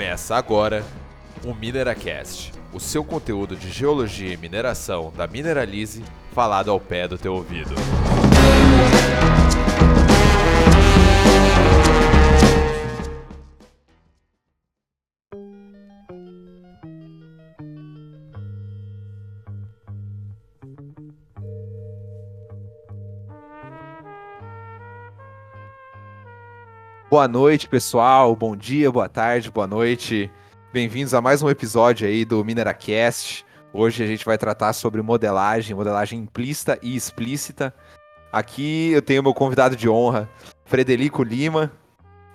Começa agora o Mineracast, o seu conteúdo de geologia e mineração da Mineralize, falado ao pé do teu ouvido. Boa noite, pessoal. Bom dia, boa tarde, boa noite. Bem-vindos a mais um episódio aí do Mineracast. Hoje a gente vai tratar sobre modelagem, modelagem implícita e explícita. Aqui eu tenho meu convidado de honra, Frederico Lima.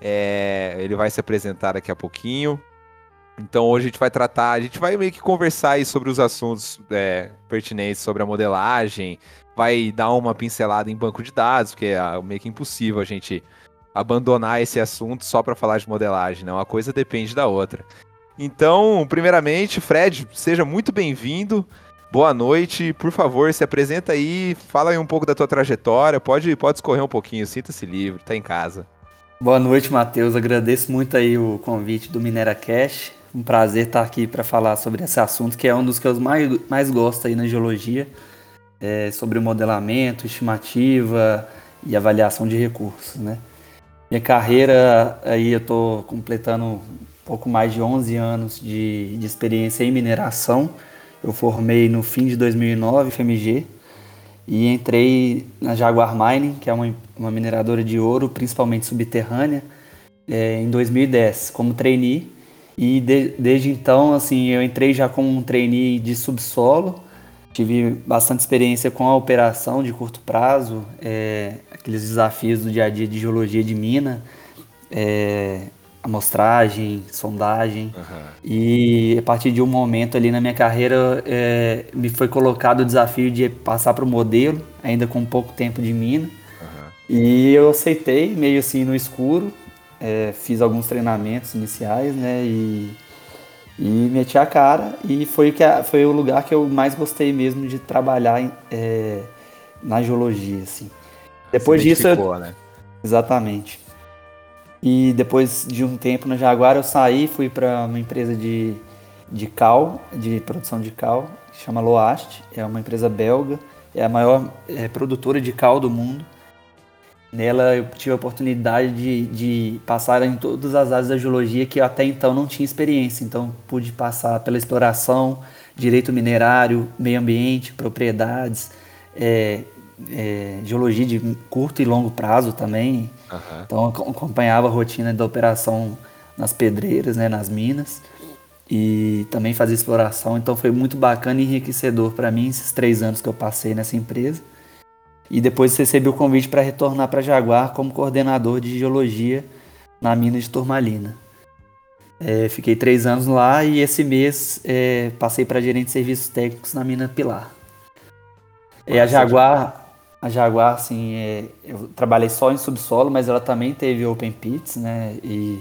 É, ele vai se apresentar daqui a pouquinho. Então hoje a gente vai tratar, a gente vai meio que conversar aí sobre os assuntos é, pertinentes sobre a modelagem, vai dar uma pincelada em banco de dados, porque é meio que impossível a gente abandonar esse assunto só para falar de modelagem, né? Uma coisa depende da outra. Então, primeiramente, Fred, seja muito bem-vindo. Boa noite. Por favor, se apresenta aí, fala aí um pouco da tua trajetória. Pode, pode escorrer um pouquinho, sinta-se livre, tá em casa. Boa noite, Matheus. Agradeço muito aí o convite do Minera Cash. Um prazer estar aqui para falar sobre esse assunto, que é um dos que eu mais, mais gosto aí na geologia, é sobre modelamento, estimativa e avaliação de recursos, né? Minha carreira, aí eu estou completando um pouco mais de 11 anos de, de experiência em mineração. Eu formei no fim de 2009, FMG, e entrei na Jaguar Mining, que é uma, uma mineradora de ouro, principalmente subterrânea, é, em 2010, como trainee. E de, desde então, assim, eu entrei já como um trainee de subsolo, tive bastante experiência com a operação de curto prazo, é, aqueles desafios do dia a dia de geologia de mina, é, amostragem, sondagem. Uhum. E a partir de um momento ali na minha carreira, é, me foi colocado o desafio de passar para o modelo, ainda com pouco tempo de mina. Uhum. E eu aceitei, meio assim no escuro. É, fiz alguns treinamentos iniciais, né? E, e meti a cara. E foi, que foi o lugar que eu mais gostei mesmo de trabalhar é, na geologia, assim. Depois disso. Eu... Né? Exatamente. E depois de um tempo na Jaguar eu saí, fui para uma empresa de, de cal, de produção de cal, que chama Loast, é uma empresa belga, é a maior é, produtora de cal do mundo. Nela eu tive a oportunidade de, de passar em todas as áreas da geologia que eu até então não tinha experiência. Então pude passar pela exploração, direito minerário, meio ambiente, propriedades, é, é, geologia de curto e longo prazo também. Uhum. Então acompanhava a rotina da operação nas pedreiras, né, nas minas e também fazia exploração. Então foi muito bacana e enriquecedor para mim esses três anos que eu passei nessa empresa. E depois recebi o convite para retornar para Jaguar como coordenador de geologia na mina de Turmalina. É, fiquei três anos lá e esse mês é, passei para gerente de serviços técnicos na mina Pilar. É, a Jaguar, a Jaguar, assim, é, eu trabalhei só em subsolo, mas ela também teve open pits, né? E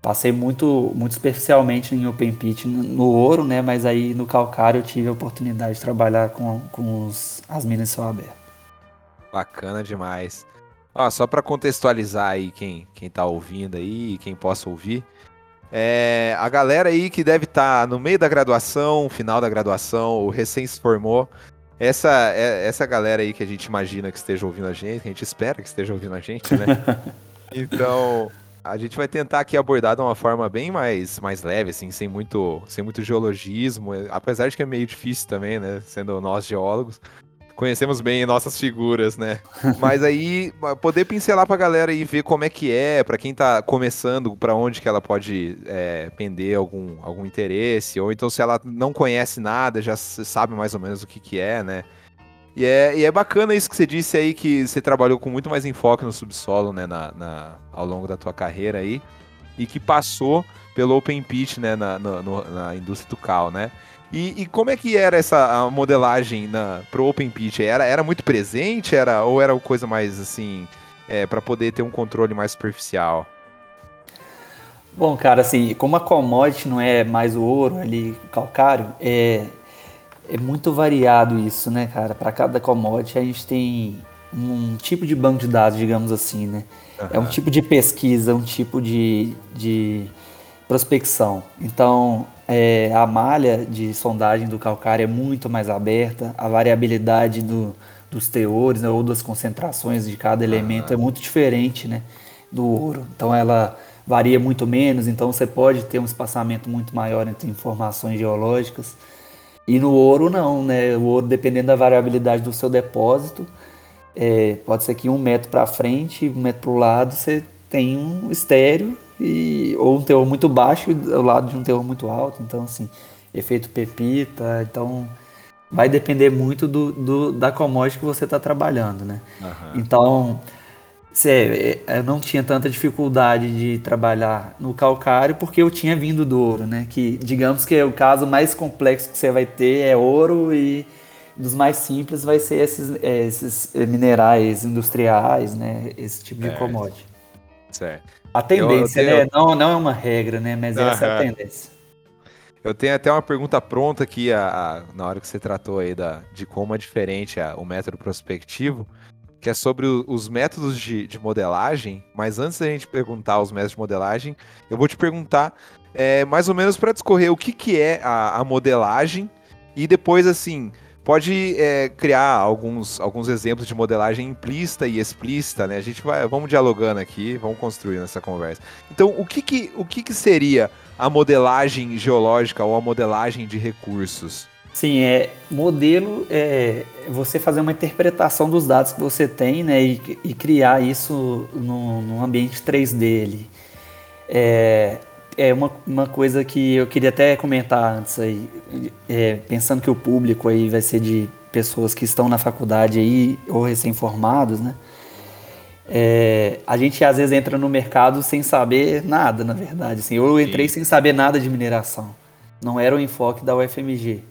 passei muito, muito superficialmente em open pit no ouro, né? Mas aí no calcário eu tive a oportunidade de trabalhar com, com os, as minas de céu aberto. Bacana demais. Ó, só para contextualizar aí quem, quem tá ouvindo aí, quem possa ouvir, é, a galera aí que deve estar tá no meio da graduação, final da graduação, ou recém se formou, essa, é, essa galera aí que a gente imagina que esteja ouvindo a gente, que a gente espera que esteja ouvindo a gente, né? então, a gente vai tentar aqui abordar de uma forma bem mais, mais leve, assim, sem muito, sem muito geologismo, apesar de que é meio difícil também, né? Sendo nós geólogos conhecemos bem nossas figuras, né? Mas aí, poder pincelar pra galera e ver como é que é, para quem tá começando, para onde que ela pode é, pender algum, algum interesse, ou então se ela não conhece nada, já sabe mais ou menos o que que é, né? E é, e é bacana isso que você disse aí, que você trabalhou com muito mais enfoque no subsolo, né, na, na ao longo da tua carreira aí, e que passou pelo Open Pit, né, na, no, na indústria do cal, né? E, e, como é que era essa modelagem na, pro Open Pit? Era, era muito presente era, ou era coisa mais assim, é, para poder ter um controle mais superficial? Bom, cara, assim, como a commodity não é mais o ouro ali, calcário, é, é muito variado isso, né, cara? Para cada commodity a gente tem um tipo de banco de dados, digamos assim, né? Uhum. É um tipo de pesquisa, um tipo de, de prospecção. Então, é, a malha de sondagem do calcário é muito mais aberta, a variabilidade do, dos teores né, ou das concentrações de cada elemento é muito diferente né, do ouro. Então, ela varia muito menos, então você pode ter um espaçamento muito maior entre informações geológicas. E no ouro, não, né? O ouro, dependendo da variabilidade do seu depósito, é, pode ser que um metro para frente, um metro para o lado, você tem um estéreo e, ou um teor muito baixo ao lado de um teor muito alto. Então, assim, efeito pepita. Então, vai depender muito do, do da commodity que você está trabalhando, né? Uhum. Então, cê, é, eu não tinha tanta dificuldade de trabalhar no calcário porque eu tinha vindo do ouro, né? Que, digamos que é o caso mais complexo que você vai ter é ouro e dos mais simples vai ser esses, é, esses minerais industriais, né? Esse tipo de commodity. Certo. A tendência, eu, eu tenho... né? Não, não é uma regra, né? Mas uhum. essa é a tendência. Eu tenho até uma pergunta pronta aqui a, a, na hora que você tratou aí da, de como é diferente a, o método prospectivo, que é sobre o, os métodos de, de, modelagem. Mas antes da gente perguntar os métodos de modelagem, eu vou te perguntar é, mais ou menos para discorrer o que, que é a modelagem e depois, assim, pode é, criar alguns, alguns exemplos de modelagem implícita e explícita, né? A gente vai, vamos dialogando aqui, vamos construindo essa conversa. Então, o que que, o que que seria a modelagem geológica ou a modelagem de recursos? Sim, é modelo é você fazer uma interpretação dos dados que você tem, né, e, e criar isso no ambiente 3D ali. É, é uma, uma coisa que eu queria até comentar antes aí, é, pensando que o público aí vai ser de pessoas que estão na faculdade aí ou recém-formados, né? É, a gente às vezes entra no mercado sem saber nada, na verdade. Assim, eu entrei Sim. sem saber nada de mineração. Não era o enfoque da UFMG.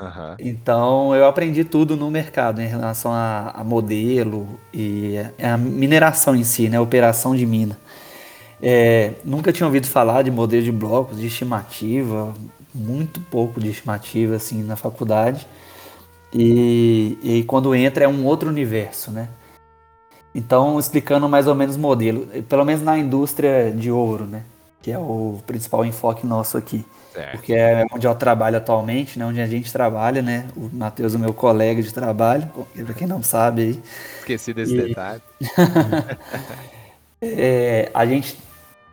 Uhum. Então eu aprendi tudo no mercado em relação a, a modelo e a, a mineração em si, né? Operação de mina. É, nunca tinha ouvido falar de modelo de blocos, de estimativa, muito pouco de estimativa assim na faculdade. E, e quando entra é um outro universo, né? Então, explicando mais ou menos o modelo, pelo menos na indústria de ouro, né? Que é o principal enfoque nosso aqui. Certo. Porque é onde eu trabalho atualmente, né? Onde a gente trabalha, né? O Matheus é meu colega de trabalho, para quem não sabe aí. Esqueci desse e... detalhe. é, a gente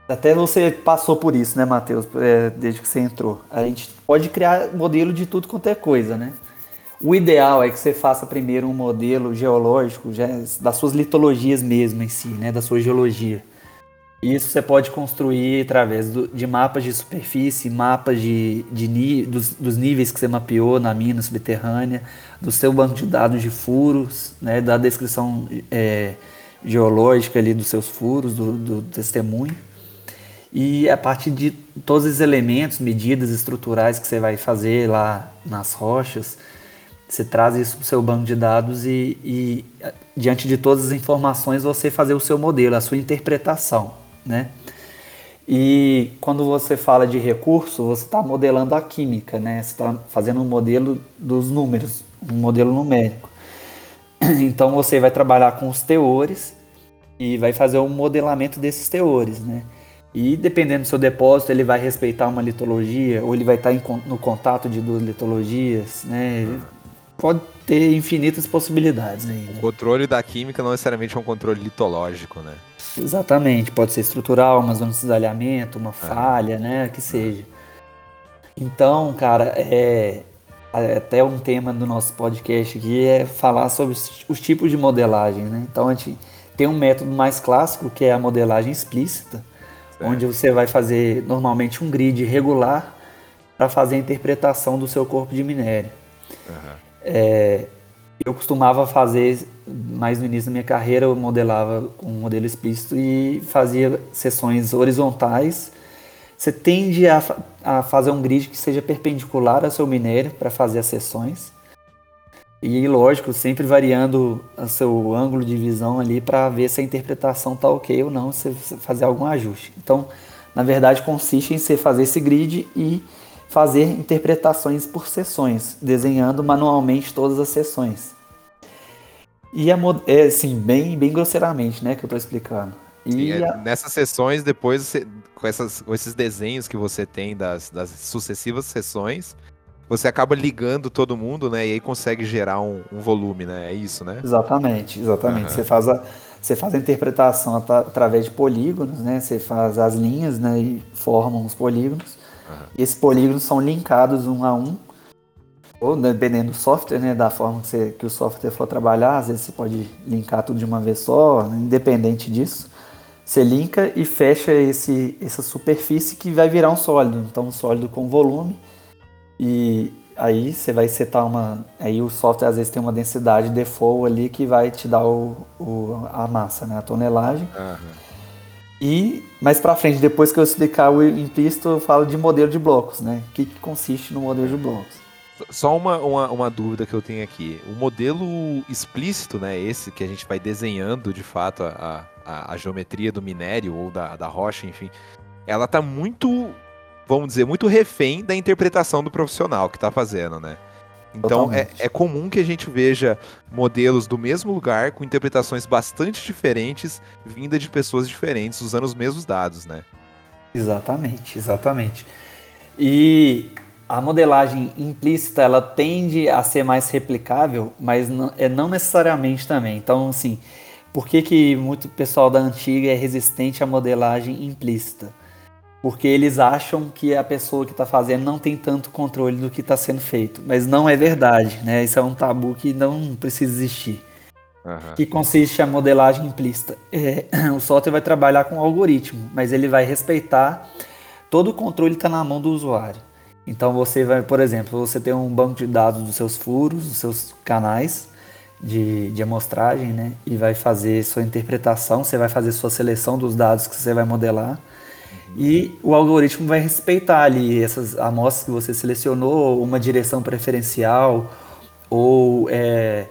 até você passou por isso, né, Matheus, é, desde que você entrou. A gente pode criar modelo de tudo quanto é coisa, né? O ideal é que você faça primeiro um modelo geológico já, das suas litologias mesmo em si, né, da sua geologia. Isso você pode construir através do, de mapas de superfície, mapas de, de dos, dos, níveis que você mapeou na mina subterrânea, do seu banco de dados de furos, né, da descrição é, geológica ali dos seus furos, do, do testemunho. E a partir de todos os elementos, medidas estruturais que você vai fazer lá nas rochas, você traz isso para o seu banco de dados e, e, diante de todas as informações, você fazer o seu modelo, a sua interpretação, né? E quando você fala de recurso, você está modelando a química, né? Você está fazendo um modelo dos números, um modelo numérico. Então você vai trabalhar com os teores e vai fazer um modelamento desses teores, né? E dependendo do seu depósito, ele vai respeitar uma litologia ou ele vai estar em, no contato de duas litologias, né? Pode ter infinitas possibilidades aí. Né? O controle da química não necessariamente é um controle litológico, né? Exatamente, pode ser estrutural, uma zona de cisalhamento, uma falha, né? Que seja. Então, cara, é, é até um tema do nosso podcast aqui é falar sobre os, os tipos de modelagem, né? Então a gente tem um método mais clássico que é a modelagem explícita, onde você vai fazer normalmente um grid regular para fazer a interpretação do seu corpo de minério. Uhum. É, eu costumava fazer, mais no início da minha carreira, eu modelava com um modelo explícito e fazia sessões horizontais. Você tende a, a fazer um grid que seja perpendicular ao seu minério para fazer as sessões. E lógico, sempre variando o seu ângulo de visão ali para ver se a interpretação está ok ou não, se fazer algum ajuste. Então, na verdade, consiste em você fazer esse grid e fazer interpretações por sessões, desenhando manualmente todas as sessões. E é, é assim, bem, bem grosseiramente, né, que eu estou explicando. Sim, é, a... Nessas sessões, depois, você, com, essas, com esses desenhos que você tem das, das sucessivas sessões, você acaba ligando todo mundo, né? E aí consegue gerar um, um volume, né? É isso, né? Exatamente, exatamente. Uhum. Você, faz a, você faz a interpretação at através de polígonos, né? Você faz as linhas, né? E formam os polígonos. Uhum. E esses polígonos são linkados um a um. Ou dependendo do software, né? Da forma que, você, que o software for trabalhar, às vezes você pode linkar tudo de uma vez só, independente disso. Você linka e fecha esse, essa superfície que vai virar um sólido. Então, um sólido com volume. E aí você vai setar uma. Aí o software às vezes tem uma densidade default ali que vai te dar o, o a massa, né? A tonelagem. Uhum. E mais para frente, depois que eu explicar o implícito, eu falo de modelo de blocos, né? O que, que consiste no modelo de blocos. Só uma, uma, uma, dúvida que eu tenho aqui. O modelo explícito, né? Esse que a gente vai desenhando de fato a, a, a geometria do minério ou da, da rocha, enfim, ela tá muito, vamos dizer, muito refém da interpretação do profissional que tá fazendo, né? Então é, é, comum que a gente veja modelos do mesmo lugar com interpretações bastante diferentes, vinda de pessoas diferentes, usando os mesmos dados, né? Exatamente, exatamente. E a modelagem implícita ela tende a ser mais replicável, mas não, é não necessariamente também. Então, assim, por que, que muito pessoal da antiga é resistente à modelagem implícita? Porque eles acham que a pessoa que está fazendo não tem tanto controle do que está sendo feito. Mas não é verdade, né? Isso é um tabu que não precisa existir. Uhum. Que consiste a modelagem implícita. É, o software vai trabalhar com o algoritmo, mas ele vai respeitar todo o controle está na mão do usuário. Então você vai, por exemplo, você tem um banco de dados dos seus furos, dos seus canais, de, de amostragem, né? E vai fazer sua interpretação, você vai fazer sua seleção dos dados que você vai modelar. E o algoritmo vai respeitar ali essas amostras que você selecionou, uma direção preferencial, ou é,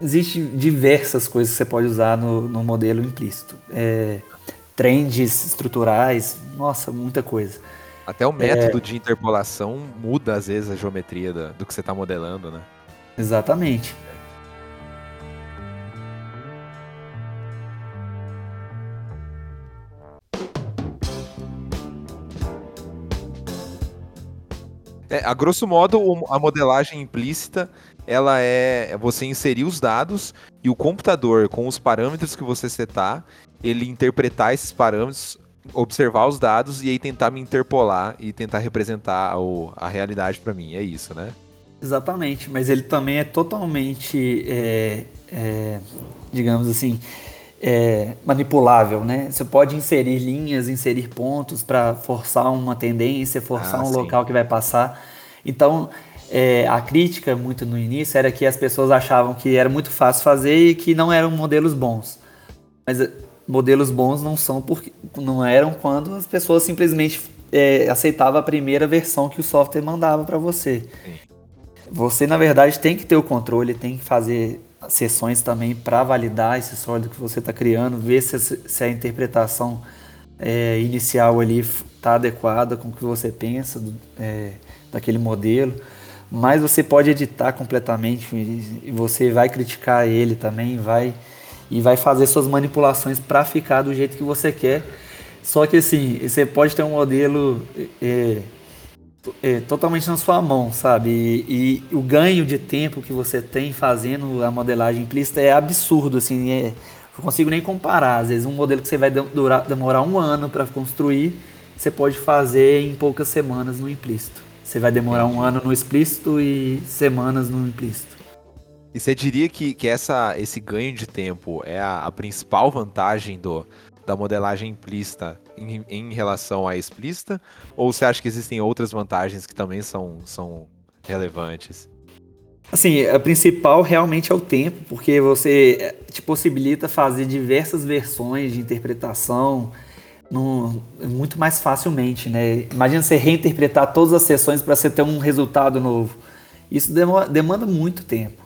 existe diversas coisas que você pode usar no, no modelo implícito. É, trends estruturais, nossa, muita coisa. Até o método é... de interpolação muda às vezes a geometria do que você está modelando, né? Exatamente. É, a grosso modo, a modelagem implícita ela é você inserir os dados e o computador, com os parâmetros que você setar, ele interpretar esses parâmetros, observar os dados e aí tentar me interpolar e tentar representar o, a realidade para mim. É isso, né? Exatamente, mas ele também é totalmente, é, é, digamos assim, é, manipulável, né? Você pode inserir linhas, inserir pontos para forçar uma tendência, forçar ah, um sim. local que vai passar. Então, é, a crítica muito no início era que as pessoas achavam que era muito fácil fazer e que não eram modelos bons. Mas é, modelos bons não são porque não eram quando as pessoas simplesmente é, aceitavam a primeira versão que o software mandava para você. Sim. Você na verdade tem que ter o controle, tem que fazer sessões também para validar esse sólido que você está criando, ver se, se, a interpretação é, inicial ali está adequada com o que você pensa do, é, daquele modelo. Mas você pode editar completamente e você vai criticar ele também, vai e vai fazer suas manipulações para ficar do jeito que você quer. Só que assim, você pode ter um modelo é, é, totalmente na sua mão, sabe? E, e, o ganho de tempo que você tem fazendo a modelagem implícita é absurdo, assim, é, não consigo nem comparar. Às vezes um modelo que você vai durar, demorar um ano para construir, você pode fazer em poucas semanas no implícito. Você vai demorar um ano no explícito e semanas no implícito. E você diria que, que essa, esse ganho de tempo é a, a principal vantagem do, da modelagem implícita em, em, relação à explícita? Ou você acha que existem outras vantagens que também são, são relevantes? Assim, a principal realmente é o tempo, porque você eh, te possibilita fazer diversas versões de interpretação no, muito mais facilmente, né? Imagina você reinterpretar todas as sessões para você ter um resultado novo. Isso demora, demanda muito tempo.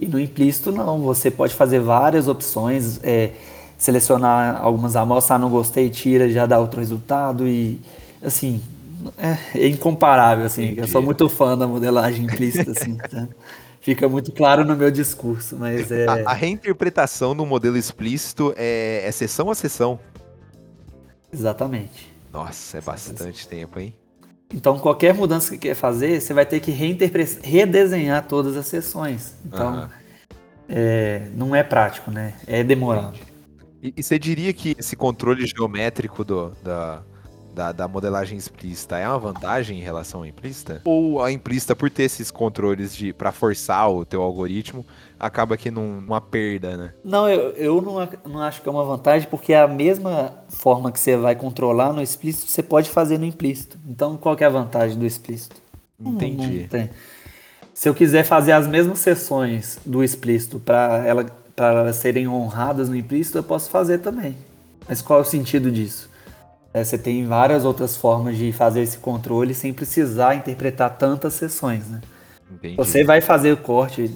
E no implícito não, você pode fazer várias opções, é, selecionar algumas amostras, ah, não gostei, tira, já dá outro resultado e assim, é, incomparável, assim. Entendi. Eu sou muito fã da modelagem implícita, assim, tá? Fica muito claro no meu discurso, mas é... A, a reinterpretação do modelo explícito é, é sessão a sessão? Exatamente. Nossa, é bastante tempo, hein? Então, qualquer mudança que quer fazer, você vai ter que redesenhar todas as sessões. Então, uhum. é, não é prático, né? É demorado. E, e, você diria que esse controle geométrico do, da, da, da, modelagem explícita é uma vantagem em relação à implícita? Ou a implícita, por ter esses controles de para forçar o teu algoritmo, acaba que num, numa perda, né? Não, eu, eu não, não acho que é uma vantagem, porque é a mesma forma que você vai controlar no explícito, você pode fazer no implícito. Então, qual que é a vantagem do explícito? Entendi. Não, não Se eu quiser fazer as mesmas sessões do explícito para ela, elas serem honradas no implícito, eu posso fazer também. Mas qual é o sentido disso? É, você tem várias outras formas de fazer esse controle sem precisar interpretar tantas sessões, né? Entendi. Você vai fazer o corte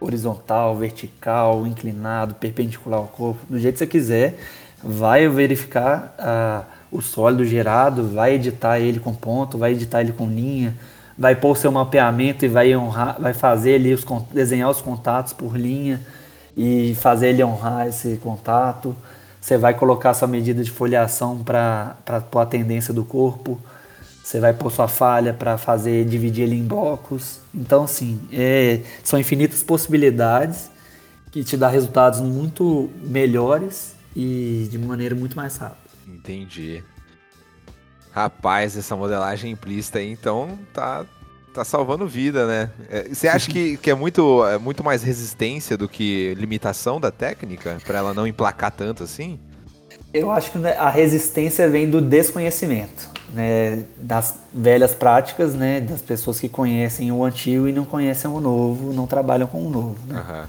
horizontal, vertical, inclinado, perpendicular ao corpo, do jeito que você quiser, vai verificar ah, o sólido gerado, vai editar ele com ponto, vai editar ele com linha, vai pôr o seu mapeamento e vai honrar, vai fazer ali os desenhar os contatos por linha e fazer ele honrar esse contato. Você vai colocar sua medida de foliação para pôr a tendência do corpo. Você vai pôr sua falha para fazer dividir ele em blocos. Então, assim, é, são infinitas possibilidades que te dá resultados muito melhores e de maneira muito mais rápida. Entendi. Rapaz, essa modelagem implícita aí, então, tá, tá salvando vida, né? É, você acha que, que é, muito, é muito mais resistência do que limitação da técnica, para ela não emplacar tanto assim? Eu acho que né, a resistência vem do desconhecimento, né, das velhas práticas, né, das pessoas que conhecem o antigo e não conhecem o novo, não trabalham com o novo. Né?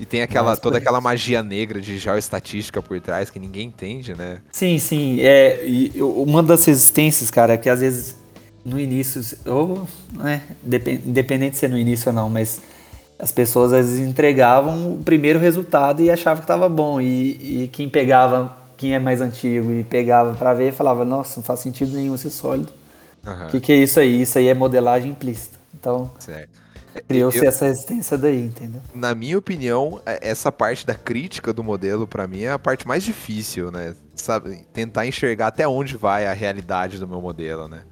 E tem aquela toda aquela magia negra de geoestatística por trás que ninguém entende, né? Sim, sim. É, e uma das resistências, cara, é que às vezes no início, ou, né, independente de ser no início ou não, mas as pessoas às vezes entregavam o primeiro resultado e achavam que estava bom. E, e quem pegava quem é mais antigo e pegava para ver, falava, nossa, não faz sentido nenhum ser sólido. O uhum. que, que é isso aí? Isso aí é modelagem implícita. Então, criou-se essa resistência daí, entendeu? Na minha opinião, é, essa parte da crítica do modelo, para mim, é a parte mais difícil, né? Sabe, tentar enxergar até onde vai a realidade do meu modelo, né?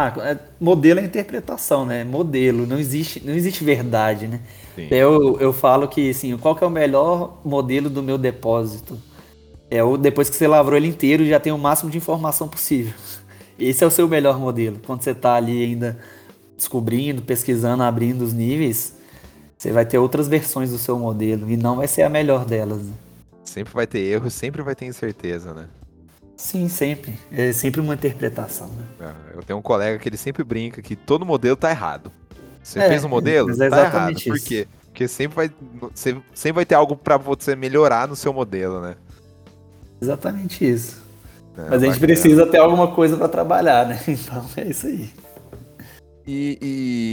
Ah, é, modelo é interpretação, né? Modelo, não existe, não existe verdade, né? Eu, eu falo que, assim, qual que é o melhor modelo do meu depósito? É o depois que você lavrou ele inteiro, já tem o máximo de informação possível. Esse é o seu melhor modelo. Quando você está ali ainda descobrindo, pesquisando, abrindo os níveis, você vai ter outras versões do seu modelo e não vai ser a melhor delas. Sempre vai ter erro, sempre vai ter incerteza, né? Sim, sempre. É sempre uma interpretação. Né? É, eu tenho um colega que ele sempre brinca que todo modelo tá errado. Você é, fez um modelo? É tá errado. Isso. Por quê? Porque sempre vai, sempre vai ter algo para você melhorar no seu modelo, né? Exatamente isso. É, Mas a gente precisa ter alguma coisa para trabalhar, né? Então é isso aí. E,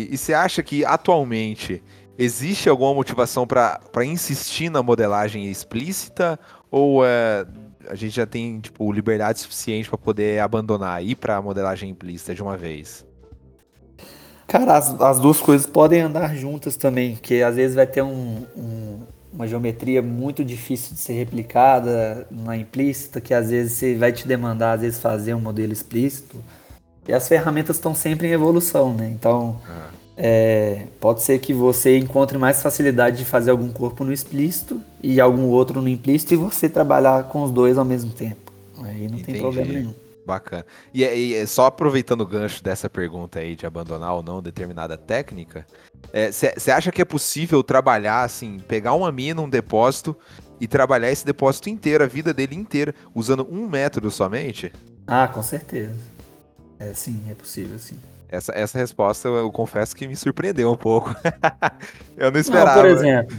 e, e você acha que atualmente existe alguma motivação para insistir na modelagem explícita? Ou é, a gente já tem tipo, liberdade suficiente para poder abandonar e ir para a modelagem implícita de uma vez? Cara, as, as, duas coisas podem andar juntas também, que às vezes vai ter um, um uma geometria muito difícil de ser replicada na implícita, que às vezes você vai te demandar às vezes fazer um modelo explícito. E as ferramentas estão sempre em evolução, né? Então, ah. É, pode ser que você encontre mais facilidade de fazer algum corpo no explícito e algum outro no implícito e você trabalhar com os dois ao mesmo tempo. Aí não Entendi. tem problema nenhum. Bacana. E, e, só aproveitando o gancho dessa pergunta aí de abandonar ou não determinada técnica, você é, acha que é possível trabalhar, assim, pegar uma mina, um depósito e trabalhar esse depósito inteiro, a vida dele inteira, usando um método somente? Ah, com certeza. É sim, é possível, sim. Essa, essa resposta eu confesso que me surpreendeu um pouco. eu não esperava. Não, por exemplo,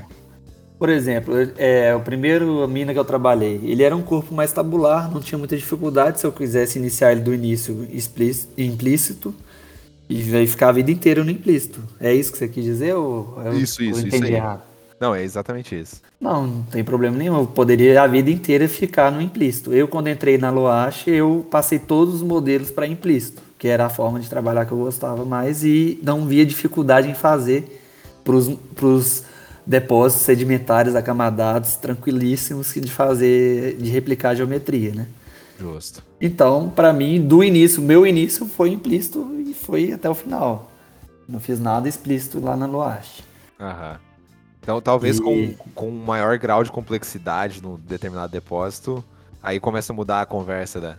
por exemplo, é, o primeiro mina que eu trabalhei, ele era um corpo mais tabular, não tinha muita dificuldade se eu quisesse iniciar ele do início explícito, implícito e aí ficar a vida inteira no implícito. É isso que você quis dizer ou eu, isso, isso, entendi isso errado? Não, é exatamente isso. Não, não tem problema nenhum. Eu poderia a vida inteira ficar no implícito. Eu, quando entrei na Loache, eu passei todos os modelos para implícito, que era a forma de trabalhar que eu gostava mais e não via dificuldade em fazer para os depósitos sedimentares acamadados, tranquilíssimos de fazer, de replicar a geometria, né? Justo. Então, para mim, do início, meu início foi implícito e foi até o final. Não fiz nada explícito lá na Loaste. Aham. Então, talvez e... com, com um maior grau de complexidade no determinado depósito, aí começa a mudar a conversa da.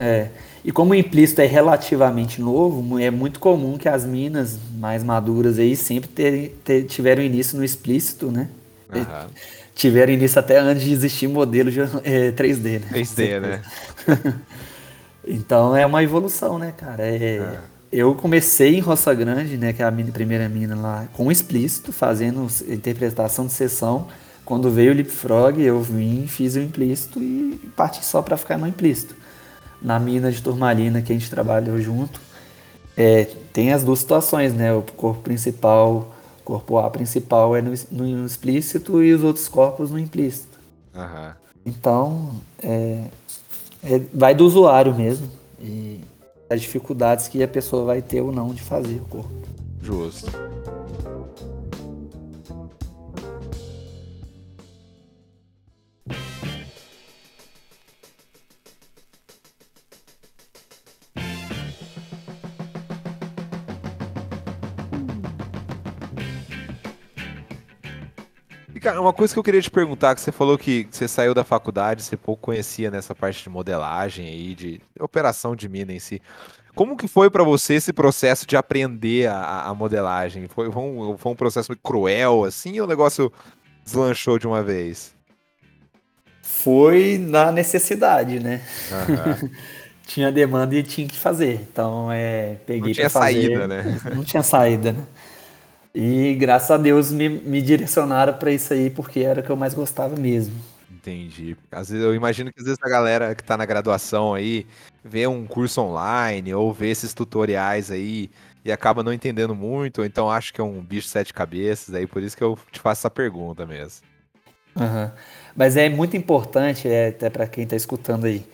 É. E como o implícito é relativamente novo, é muito comum que as minas mais maduras aí sempre ter, ter, tiveram início no explícito, né? Uhum. Tiveram início até antes de existir modelo de, é, 3D, né? 3D, né? então é uma evolução, né, cara? É, uhum. Eu comecei em Roça Grande, né, que é a minha primeira mina lá, com explícito, fazendo interpretação de sessão. Quando veio o Leapfrog, eu vim, fiz o implícito e parti só para ficar no implícito. Na mina de turmalina que a gente trabalhou junto, é, tem as duas situações, né? O corpo principal corpo A principal é no, no explícito e os outros corpos no implícito. Uhum. Então, é, é, vai do usuário mesmo e as dificuldades que a pessoa vai ter ou não de fazer o corpo. Justo. Cara, uma coisa que eu queria te perguntar, que você falou que você saiu da faculdade, você pouco conhecia nessa parte de modelagem aí, de operação de mina em si. Como que foi para você esse processo de aprender a, a modelagem? Foi, foi, um, foi um processo cruel, assim, ou o negócio deslanchou de uma vez? Foi na necessidade, né? Uhum. tinha demanda e tinha que fazer. Então, é, peguei Não tinha saída, né? Não tinha saída, né? E graças a Deus me, me direcionaram para isso aí, porque era o que eu mais gostava mesmo. Entendi. Às vezes eu imagino que às vezes a galera que está na graduação aí vê um curso online ou vê esses tutoriais aí e acaba não entendendo muito, ou então acha que é um bicho de sete cabeças, aí por isso que eu te faço essa pergunta mesmo. Uhum. Mas é muito importante, é, até para quem está escutando aí,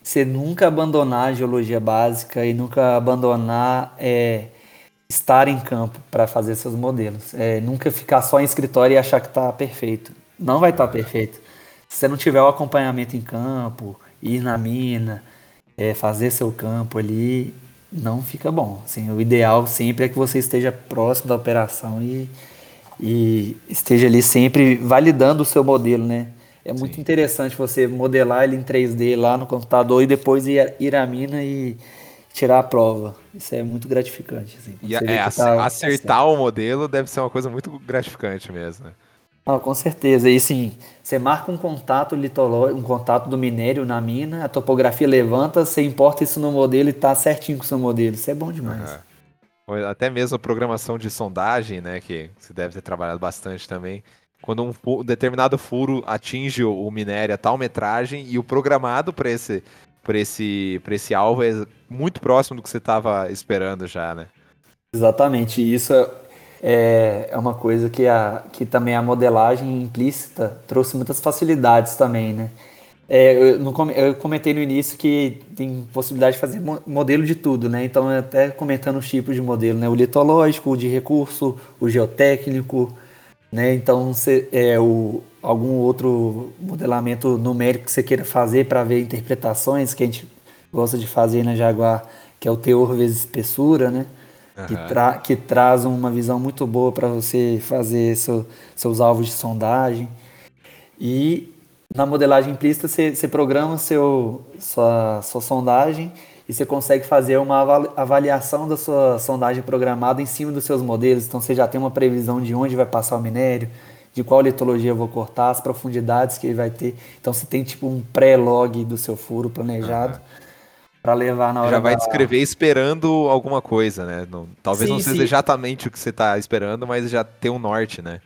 você nunca abandonar a geologia básica e nunca abandonar é, estar em campo para fazer seus modelos. É, nunca ficar só em escritório e achar que está perfeito. Não vai estar tá perfeito. Se você não tiver o acompanhamento em campo, ir na mina, é, fazer seu campo ali, não fica bom. Assim, o ideal sempre é que você esteja próximo da operação e, e esteja ali sempre validando o seu modelo, né? É muito Sim. interessante você modelar ele em 3D lá no computador e depois ir, ir à mina e tirar a prova. Isso é muito gratificante. Assim, e é, tá acertar o modelo deve ser uma coisa muito gratificante mesmo. Né? Ah, com certeza. E sim, você marca um contato litológico, um contato do minério na mina, a topografia levanta, você importa isso no modelo e tá certinho com o seu modelo. Isso é bom demais. Uhum. Até mesmo a programação de sondagem, né? Que você deve ter trabalhado bastante também. Quando um, determinado furo atinge o minério a tal metragem e o programado para esse para esse, esse alvo é muito próximo do que você estava esperando já, né? Exatamente. Isso é, é uma coisa que, a, que também a modelagem implícita trouxe muitas facilidades também, né? É, eu, no, eu comentei no início que tem possibilidade de fazer modelo de tudo, né? Então, até comentando os tipos de modelo, né? O litológico, o de recurso, o geotécnico, né? Então, cê, é, o, algum outro modelamento numérico que você queira fazer para ver interpretações que a gente gosta de fazer na Jaguar, que é o teor vezes espessura, né? Uhum. Que, tra que traz uma visão muito boa para você fazer seu, seus alvos de sondagem. E na modelagem implícita, você, você programa seu, sua, sua sondagem e você consegue fazer uma avaliação da sua sondagem programada em cima dos seus modelos. Então você já tem uma previsão de onde vai passar o minério, de qual litologia eu vou cortar, as profundidades que ele vai ter. Então você tem tipo um pré-log do seu furo planejado uhum. para levar na hora. Já vai da... descrever esperando alguma coisa, né? Não, talvez sim, não seja sim. exatamente o que você está esperando, mas já tem um norte, né?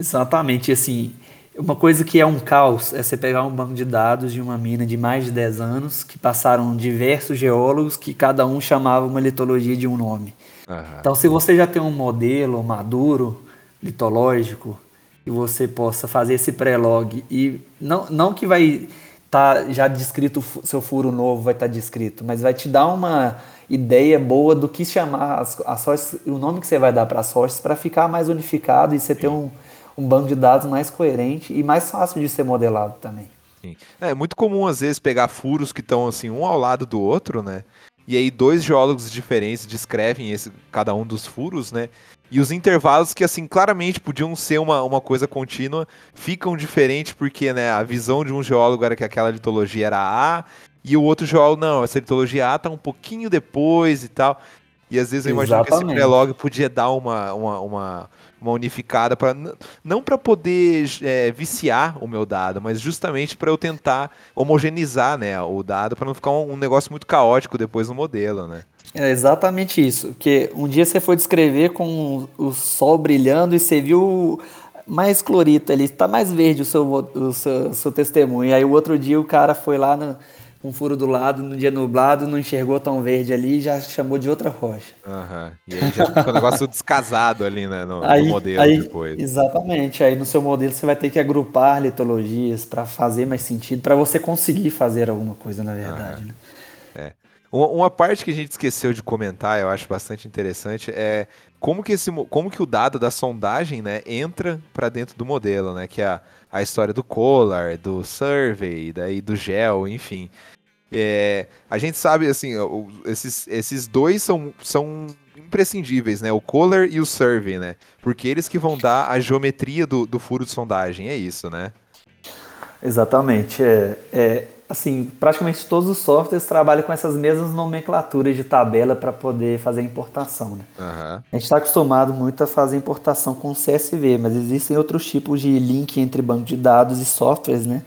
Exatamente, assim, uma coisa que é um caos é você pegar um banco de dados de uma mina de mais de 10 anos, que passaram diversos geólogos, que cada um chamava uma litologia de um nome. Uhum. Então, se você já tem um modelo maduro, litológico, que você possa fazer esse pré-log e não, não que vai estar tá já descrito seu furo novo vai estar tá descrito, mas vai te dar uma ideia boa do que chamar as, as o nome que você vai dar para as sources para ficar mais unificado e você ter um, um banco de dados mais coerente e mais fácil de ser modelado também. Sim. É muito comum, às vezes, pegar furos que estão assim, um ao lado do outro, né? E aí dois geólogos diferentes descrevem esse, cada um dos furos, né? E os intervalos que, assim, claramente podiam ser uma, uma coisa contínua, ficam diferentes porque, né, a visão de um geólogo era que aquela litologia era A, e o outro geólogo, não, essa litologia A tá um pouquinho depois e tal. E às vezes eu imagino Exatamente. que esse pré-log podia dar uma, uma, uma uma unificada para não para poder é, viciar o meu dado, mas justamente para eu tentar homogeneizar, né, o dado para não ficar um, um, negócio muito caótico depois no modelo, né? É exatamente isso, porque um dia você foi descrever com o sol brilhando e você viu mais clorito ali, está mais verde o seu, o seu, seu testemunho. E aí o outro dia o cara foi lá no, um furo do lado, no dia nublado, não enxergou tão verde ali já chamou de outra rocha. Uhum. E aí já fica um negócio descasado ali, né, no, aí, no modelo aí, depois. Exatamente. Aí no seu modelo você vai ter que agrupar litologias para fazer mais sentido, para você conseguir fazer alguma coisa, na verdade. Uhum. Né? Uma, uma, parte que a gente esqueceu de comentar, eu acho bastante interessante, é como que, esse, como que o dado da sondagem né, entra para dentro do modelo, né? Que é a, a história do Collar, do Survey, daí do Gel, enfim. É, a gente sabe, assim, esses, esses dois são, são imprescindíveis, né? O Collar e o Survey, né? Porque eles que vão dar a geometria do, do furo de sondagem, é isso, né? Exatamente. É, é, assim, praticamente todos os softwares trabalham com essas mesmas nomenclaturas de tabela para poder fazer a importação. Né? Uhum. A gente está acostumado muito a fazer importação com CSV, mas existem outros tipos de link entre banco de dados e softwares, né?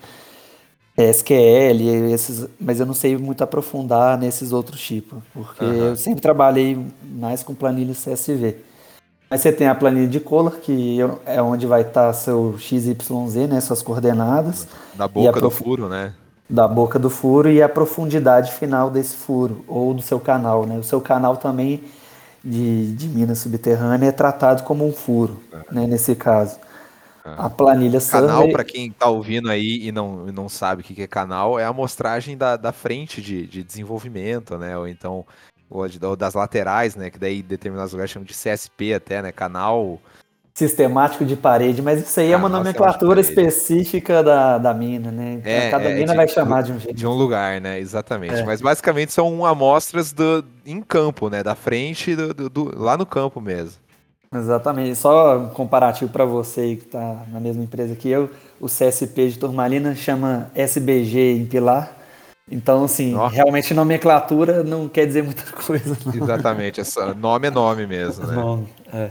SQL, esses, mas eu não sei muito aprofundar nesses outros tipos, porque uhum. eu sempre trabalhei mais com planilha CSV. Mas você tem a planilha de color, que é onde vai estar seu XYZ, né, suas coordenadas. Da boca do furo, né? Da boca do furo e a profundidade final desse furo, ou do seu canal, né? O seu canal também de, de mina subterrânea é tratado como um furo, uhum. né, nesse caso. A planilha Canal, para quem está ouvindo aí e não, não sabe o que é canal, é a amostragem da, da frente de, de desenvolvimento, né? Ou então ou, das laterais, né? Que daí determinados lugares chamam de CSP até, né? Canal sistemático de parede, mas isso aí é uma nomenclatura específica da, da mina, né? Então, é, cada é, mina de, vai chamar de um jeito. De um lugar, né? Exatamente. É. Mas basicamente são amostras do, em campo, né? Da frente, do, do, do lá no campo mesmo. Exatamente. Só um comparativo para você que está na mesma empresa que eu, o CSP de Turmalina chama SBG em Pilar. Então, assim, Nossa. realmente nomenclatura não quer dizer muita coisa. Não. Exatamente, essa, nome é nome mesmo, né? Nome, é.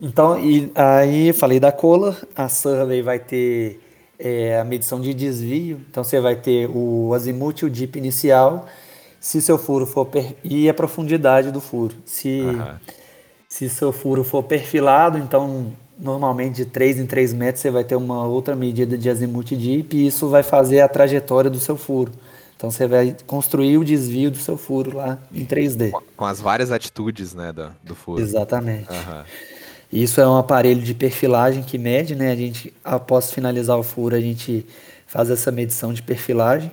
Então, e aí falei da cola, a survey vai ter é, a medição de desvio, então você vai ter o azimuth o dip inicial, se seu furo for per... e a profundidade do furo. Se uhum. Se seu furo for perfilado, então normalmente de 3 em 3 metros você vai ter uma outra medida de azimuth dip e isso vai fazer a trajetória do seu furo. Então você vai construir o desvio do seu furo lá em 3D. Com as várias atitudes né, do, do furo. Exatamente. Uhum. Isso é um aparelho de perfilagem que mede, né? A gente, após finalizar o furo, a gente faz essa medição de perfilagem.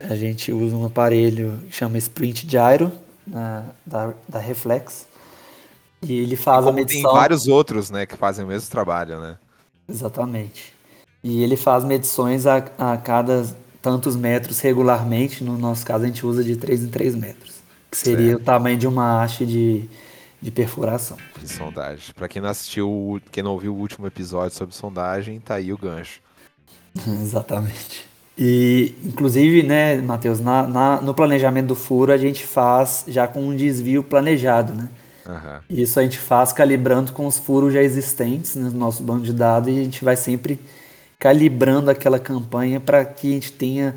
A gente usa um aparelho que chama Sprint Gyro, na, da, da Reflex. E ele faz a medição. Tem vários outros, né, que fazem o mesmo trabalho, né? Exatamente. E ele faz medições a, a cada tantos metros regularmente. No nosso caso, a gente usa de 3 em 3 metros. Que seria certo. o tamanho de uma haste de, de perfuração. De sondagem. Para quem não assistiu, quem não ouviu o último episódio sobre sondagem, tá aí o gancho. Exatamente. E, inclusive, né, Matheus, na, na, no planejamento do furo a gente faz já com um desvio planejado, né? Uhum. Isso a gente faz calibrando com os furos já existentes no nosso banco de dados e a gente vai sempre calibrando aquela campanha para que a gente tenha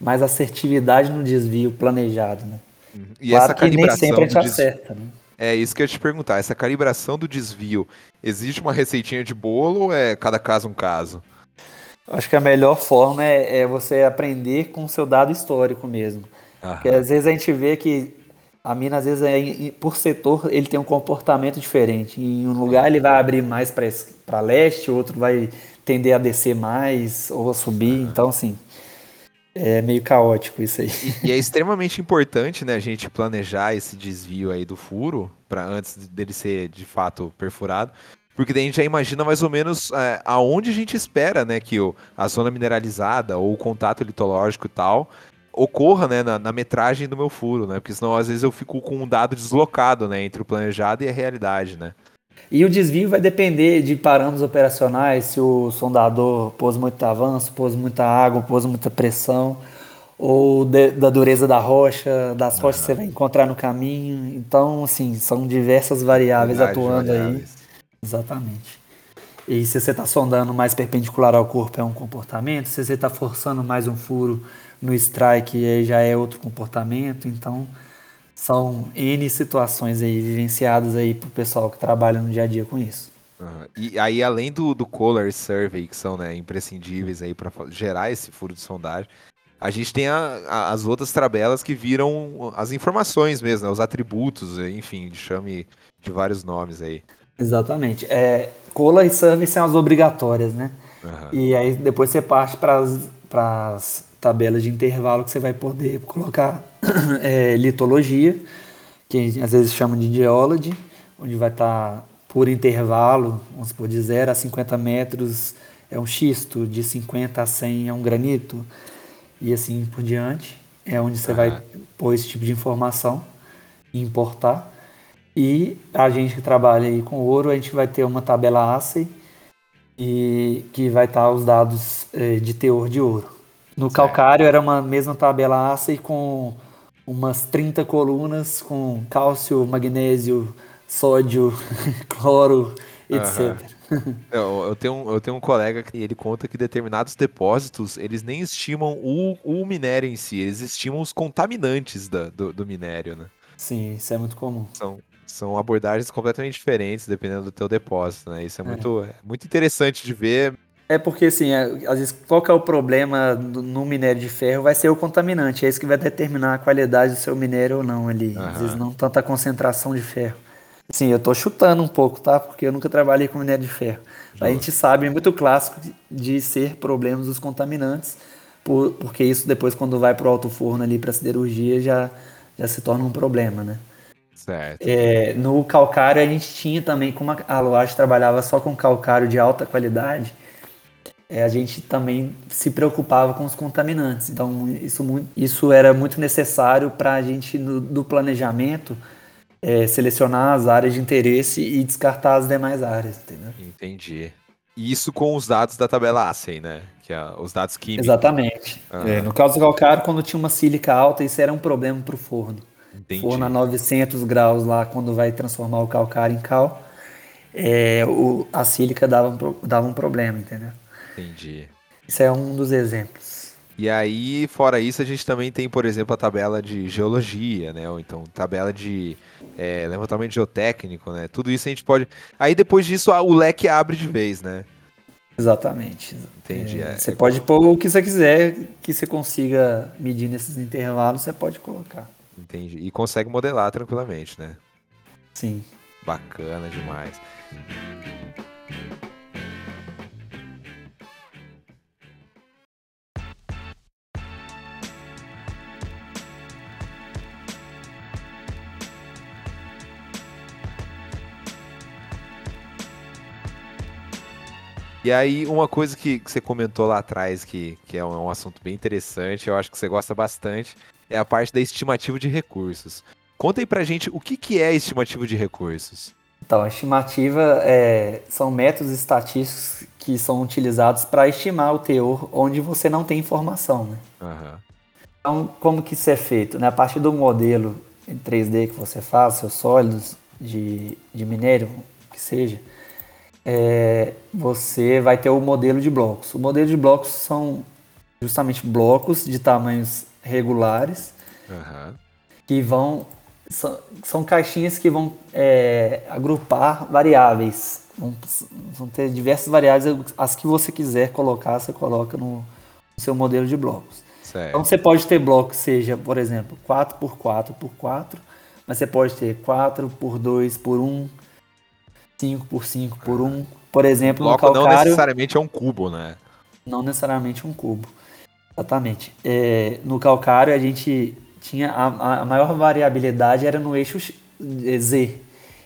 mais assertividade no desvio planejado. Né? Uhum. E claro essa calibração nem sempre a gente acerta. Né? É isso que eu ia te perguntar. Essa calibração do desvio, existe uma receitinha de bolo ou é cada caso um caso? Acho que a melhor forma é, é você aprender com o seu dado histórico mesmo. Porque às vezes a gente vê que a mina, às vezes, é, por setor, ele tem um comportamento diferente. Em um lugar ele vai abrir mais para leste, outro vai tender a descer mais ou a subir. Então, assim, é meio caótico isso aí. E, e, é extremamente importante, né, a gente planejar esse desvio aí do furo, para antes dele ser de fato perfurado, Porque daí a gente já imagina mais ou menos é, aonde a gente espera, né, que o, a zona mineralizada ou o contato litológico e tal ocorra, né, na, na, metragem do meu furo, né? Porque senão às vezes eu fico com um dado deslocado, né, entre o planejado e a realidade, né? E o desvio vai depender de parâmetros operacionais, se o sondador pôs muito avanço, pôs muita água, pôs muita pressão, ou de, da dureza da rocha, das rochas que você vai encontrar no caminho. Então, assim, são diversas variáveis Verdade, atuando variáveis. aí. Exatamente. E se você está sondando mais perpendicular ao corpo, é um comportamento. Se você está forçando mais um furo no strike, aí já é outro comportamento. Então, são N situações aí vivenciadas aí para o pessoal que trabalha no dia a dia com isso. Uhum. E aí, além do, do Color Survey, que são né, imprescindíveis aí para gerar esse furo de sondagem, a gente tem a, a, as outras tabelas que viram as informações mesmo, né, os atributos, enfim, chame de vários nomes aí. Exatamente. É, Color e Survey são as obrigatórias, né? Uhum. E aí depois você parte para as tabelas de intervalo que você vai poder colocar é, litologia, que às vezes chama de geology, onde vai estar tá por intervalo, vamos supor, de 0 a 50 metros é um xisto, de 50 a 100 é um granito, e assim por diante. É onde você uhum. vai pôr esse tipo de informação e importar. E a gente que trabalha aí com ouro, a gente vai ter uma tabela ASCII e que vai estar os dados eh, de teor de ouro. No certo. calcário era uma mesma tabela ASCII com umas 30 colunas com cálcio, magnésio, sódio, cloro, etc. Uhum. eu, eu, tenho, eu tenho um colega que ele conta que determinados depósitos, eles nem estimam o, o minério em si, eles estimam os contaminantes da, do, do minério, né? Sim, isso é muito comum. São, são abordagens completamente diferentes dependendo do teu depósito, né? Isso é, é. Muito, é muito interessante de ver. É porque, assim, é, às vezes, qual que é o problema no minério de ferro? Vai ser o contaminante. É isso que vai determinar a qualidade do seu minério ou não ali. Uhum. Às vezes, não tanta concentração de ferro. Sim, eu tô chutando um pouco, tá? Porque eu nunca trabalhei com minério de ferro. Justo. A gente sabe, é muito clássico de ser problemas dos contaminantes, por, porque isso depois, quando vai pro alto forno ali para siderurgia, já, já se torna um problema, né? Certo. É, no calcário, a gente tinha também, como a Loage trabalhava só com calcário de alta qualidade, é, a gente também se preocupava com os contaminantes. Então, isso, isso era muito necessário para a gente, no, do planejamento, é, selecionar as áreas de interesse e descartar as demais áreas, entendeu? Entendi. E isso com os dados da tabela ASEI, né? Que é os dados químicos. Exatamente. Uhum. É, no caso do calcário, quando tinha uma sílica alta, isso era um problema para o forno. Entendi. Forno a 900 graus lá, quando vai transformar o calcário em cal, é, o, a sílica dava, dava um problema, entendeu? Entendi. Isso é um dos exemplos. E aí, fora isso, a gente também tem, por exemplo, a tabela de geologia, né? Ou então tabela de é, levantamento geotécnico, né? Tudo isso a gente pode. Aí depois disso o leque abre de vez, né? Exatamente. Entendi. É, você é... pode pôr o que você quiser que você consiga medir nesses intervalos, você pode colocar. Entendi. E consegue modelar tranquilamente, né? Sim. Bacana demais. E aí, uma coisa que, que você comentou lá atrás, que, que é um, é um assunto bem interessante, eu acho que você gosta bastante, é a parte da estimativa de recursos. Conta aí pra gente o que, que é estimativa de recursos. Então, a estimativa é, são métodos estatísticos que são utilizados para estimar o teor onde você não tem informação. Né? Uhum. Então, como que isso é feito? Né? A partir do modelo em 3D que você faz, seus sólidos de, de minério, que seja, é, você vai ter o modelo de blocos. O modelo de blocos são justamente blocos de tamanhos regulares uhum. que vão são, são, caixinhas que vão é, agrupar variáveis. Vão, vão, ter diversas variáveis, as que você quiser colocar, você coloca no, no seu modelo de blocos. Certo. Então você pode ter blocos, seja, por exemplo, 4 por 4 por 4, mas você pode ter 4 por 2 por 1, 5 por 5 por 1. Por exemplo, bloco no calcário... não necessariamente é um cubo, né? Não necessariamente um cubo. Exatamente. É, no calcário a gente tinha a, a, maior variabilidade era no eixo Z.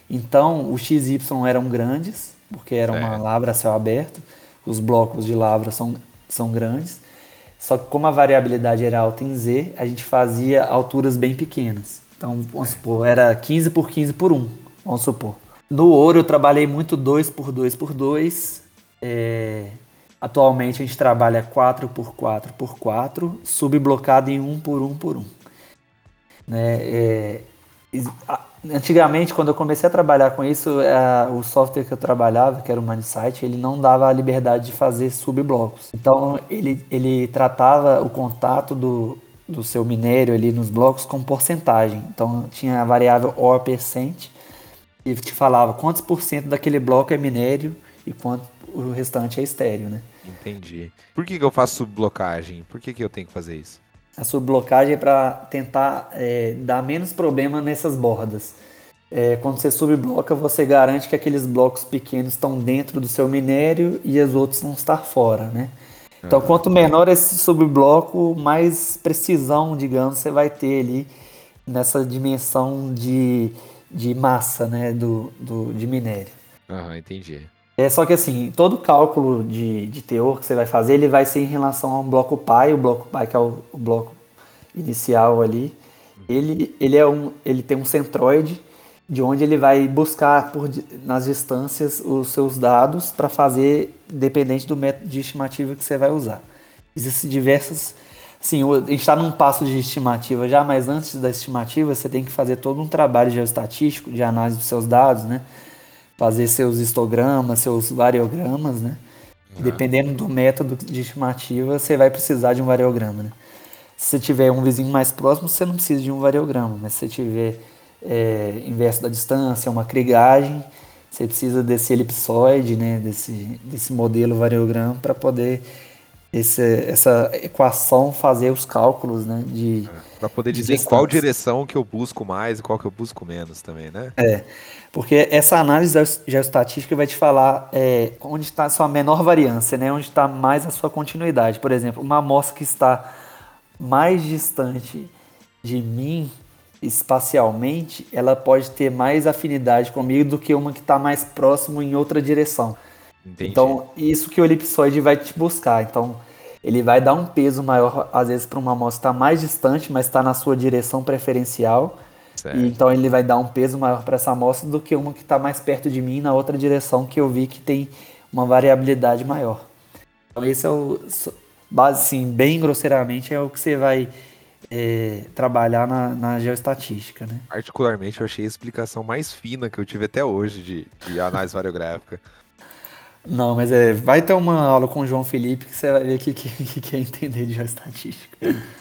Então os XY eram grandes porque era uma Certo. lavra a céu aberto, os blocos de lavra são, são grandes, só que como a variabilidade era alta em Z, a gente fazia alturas bem pequenas. Então, vamos supor, era 15 por 15 por 1, vamos supor. No ouro eu trabalhei muito 2 por 2 por 2. é, atualmente a gente trabalha 4 por 4 por 4, subblocado em 1 por 1 por 1. Né? É, antigamente, quando eu comecei a trabalhar com isso, a- o software que eu trabalhava, que era o ManiSite, ele não dava a liberdade de fazer subblocos. Então, ele, ele tratava o contato do, do seu minério ali nos blocos com porcentagem. Então, tinha a variável OR%, e te falava quantos por cento daquele bloco é minério e quanto o restante é estéreo, né? Entendi. Por que, que eu faço subblocagem? Por que, que eu tenho que fazer isso? A subblocagem é para tentar é, dar menos problema nessas bordas. É, quando você subbloca, você garante que aqueles blocos pequenos estão dentro do seu minério e os outros vão estar fora, né? Então, quanto menor esse subbloco, mais precisão, digamos, você vai ter ali nessa dimensão de, de massa, né, do, do, de minério. Aham, entendi. É só que assim, todo cálculo de, de teor que você vai fazer, ele vai ser em relação a um bloco pi, o bloco pi que é o, o bloco inicial ali. Ele, ele, é um, ele tem um centroide de onde ele vai buscar por, nas distâncias os seus dados para fazer dependente do método de estimativa que você vai usar. Existem diversas. Sim, a gente está num passo de estimativa já, mas antes da estimativa você tem que fazer todo um trabalho geoestatístico de análise dos seus dados, né? fazer seus histogramas, seus variogramas, né? Dependendo do método de estimativa, você vai precisar de um variograma, né? Se você tiver um vizinho mais próximo, você não precisa de um variograma, mas se você tiver é, inverso da distância, uma crigagem, você precisa desse elipsoide, né? Desse, desse modelo variograma para poder esse, essa equação fazer os cálculos, né? De, Pra poder De dizer em qual direção que eu busco mais e qual que eu busco menos também, né? É, porque essa análise geo- geoestatística vai te falar é, onde está a sua menor variância, né? onde está mais a sua continuidade. Por exemplo, uma amostra que está mais distante de mim espacialmente, ela pode ter mais afinidade comigo do que uma que está mais próximo em outra direção. Entendi. Então, isso que o elipsoide vai te buscar. Então, ele vai dar um peso maior, às vezes, para uma amostra que está mais distante, mas está na sua direção preferencial. Certo. E então ele vai dar um peso maior para essa amostra do que uma que está mais perto de mim na outra direção que eu vi que tem uma variabilidade maior. Então esse é o base, assim, bem grosseiramente é o que você vai é, trabalhar na, na geoestatística, né? Particularmente, eu achei a explicação mais fina que eu tive até hoje de, de análise variográfica. Não, mas é, vai ter uma aula com o João Felipe que você vai ver o que, que, que quer entender de geoestatística.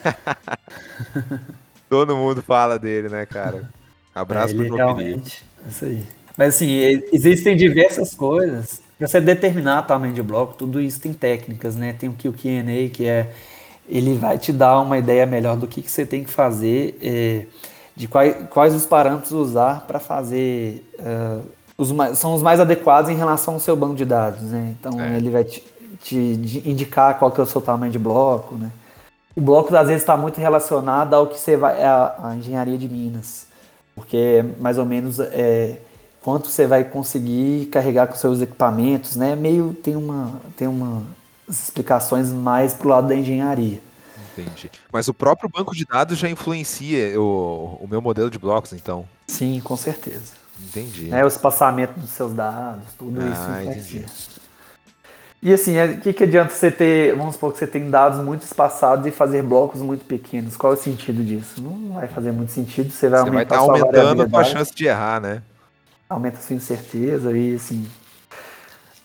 Todo mundo fala dele, né, cara? Abraço É, pro João Felipe. Isso aí. Mas assim, existem diversas coisas. Pra você determinar tamanho de bloco, tudo isso tem técnicas, né? Tem o que o Q&A, que é ele vai te dar uma ideia melhor do que, que você tem que fazer, é, de quais, quais os parâmetros usar para fazer. ah, os mais, são os mais adequados em relação ao seu banco de dados, né? Então É. ele vai te, te di- indicar qual que é o seu tamanho de bloco, né? O bloco às vezes está muito relacionado ao que você vai a, a engenharia de minas, porque é mais ou menos é, quanto você vai conseguir carregar com seus equipamentos, né? Meio tem uma tem uma explicações mais pro lado da engenharia. Entendi. Mas o próprio banco de dados já influencia o, o meu modelo de blocos, então. Sim, com certeza. Entendi. Né? O espaçamento dos seus dados, tudo Ah, isso entendi. E assim, é- o que, que adianta você ter, vamos supor que você tem dados muito espaçados e fazer blocos muito pequenos? Qual é o sentido disso? Não vai fazer muito sentido, você vai Você vai aumentar estar sua aumentando a variabilidade. chance de errar, né? aumenta a sua incerteza e assim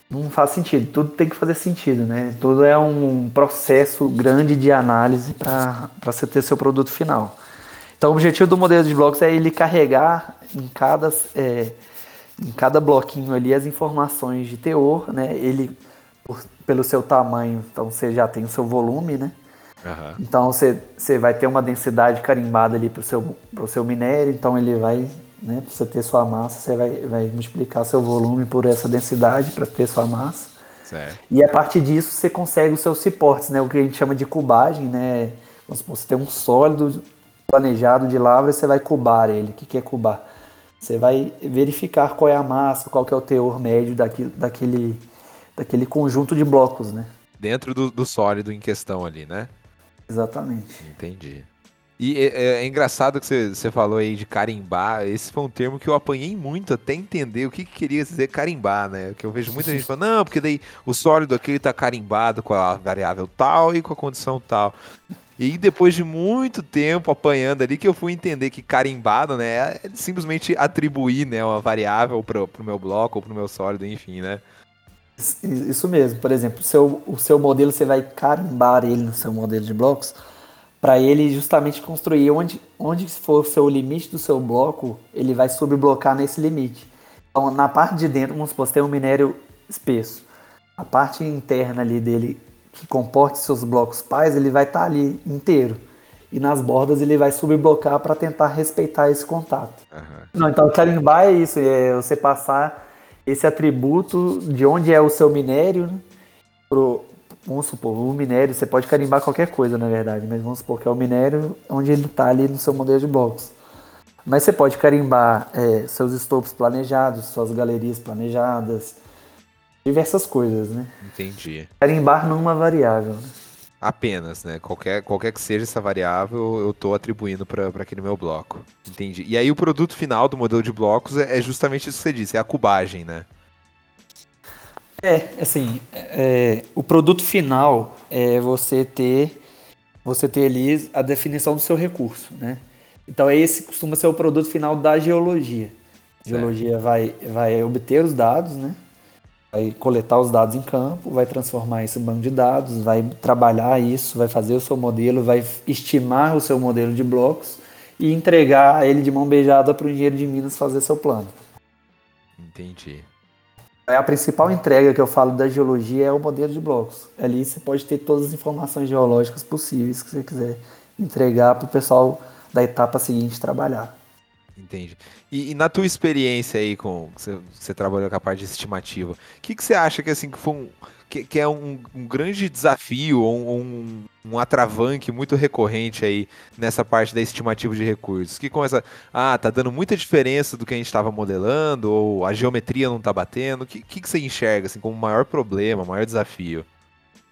não faz sentido. Tudo tem que fazer sentido, né? Tudo é um processo grande de análise para você ter seu produto final. Então, o objetivo do modelo de blocos é ele carregar em cada, é, em cada bloquinho ali as informações de teor, né? Ele, por- pelo seu tamanho, então você já tem o seu volume, né? Aham. Então você, você vai ter uma densidade carimbada ali para o seu, pro seu minério, então ele vai, né, para você ter sua massa, você vai, vai multiplicar seu volume por essa densidade para ter sua massa. Certo. E a partir disso você consegue os seus suportes, né, o que a gente chama de cubagem, né? Você tem um sólido planejado de lavra e você vai cubar ele. O que, que é cubar? Você vai verificar qual é a massa, qual que é o teor médio daquele, daquele, daquele conjunto de blocos, né? Dentro do, do sólido em questão ali, né? Exatamente. Entendi. E é, é, é engraçado que você, você falou aí de carimbar. Esse foi um termo que eu apanhei muito até entender o que, que queria dizer carimbar, né? Que eu vejo muita gente falando, não, porque daí o sólido aqui está carimbado com a variável tal e com a condição tal. E depois de muito tempo apanhando ali, que eu fui entender que carimbado, né, é simplesmente atribuir, né, uma variável pro, pro meu bloco ou pro meu sólido, enfim, né. Isso mesmo. Por exemplo, o seu, o seu modelo, você vai carimbar ele no seu modelo de blocos para ele justamente construir onde, onde for o seu limite do seu bloco, ele vai subblocar nesse limite. Então, na parte de dentro, vamos supor, tem um minério espesso. A parte interna ali dele que comporte seus blocos pais, ele vai estar tá ali inteiro. E nas bordas ele vai subblocar para tentar respeitar esse contato. Uhum. Não, então carimbar é isso, é você passar esse atributo de onde é o seu minério né, pro, vamos supor, o minério, você pode carimbar qualquer coisa, na verdade, mas vamos supor que é o minério onde ele está ali no seu modelo de blocos. Mas você pode carimbar é, seus estopos planejados, suas galerias planejadas, diversas coisas, né? Entendi. Carimbar numa variável. Né? Apenas, né? Qualquer, qualquer que seja essa variável, eu estou atribuindo para aquele meu bloco. Entendi. E aí o produto final do modelo de blocos é, é justamente isso que você disse, é a cubagem, né? É, assim, é, o produto final é você ter você ter ali a definição do seu recurso, né? Então esse costuma ser o produto final da geologia. A geologia vai, vai obter os dados, né? Vai coletar os dados em campo, vai transformar isso em banco de dados, vai trabalhar isso, vai fazer o seu modelo, vai estimar o seu modelo de blocos e entregar ele de mão beijada para o engenheiro de Minas fazer seu plano. Entendi. É a principal entrega que eu falo da geologia é o modelo de blocos. Ali você pode ter todas as informações geológicas possíveis que você quiser entregar para o pessoal da etapa seguinte trabalhar. Entendi. E, e, na tua experiência aí com você, trabalhou com a parte estimativa, o que, que você acha que assim que foi um, que, que é um, um, grande desafio ou um, um atravanque muito recorrente aí nessa parte da estimativa de recursos? Que começa, ah, tá dando muita diferença do que a gente estava modelando ou a geometria não tá batendo. O que, que, que você enxerga assim como o maior problema, maior desafio?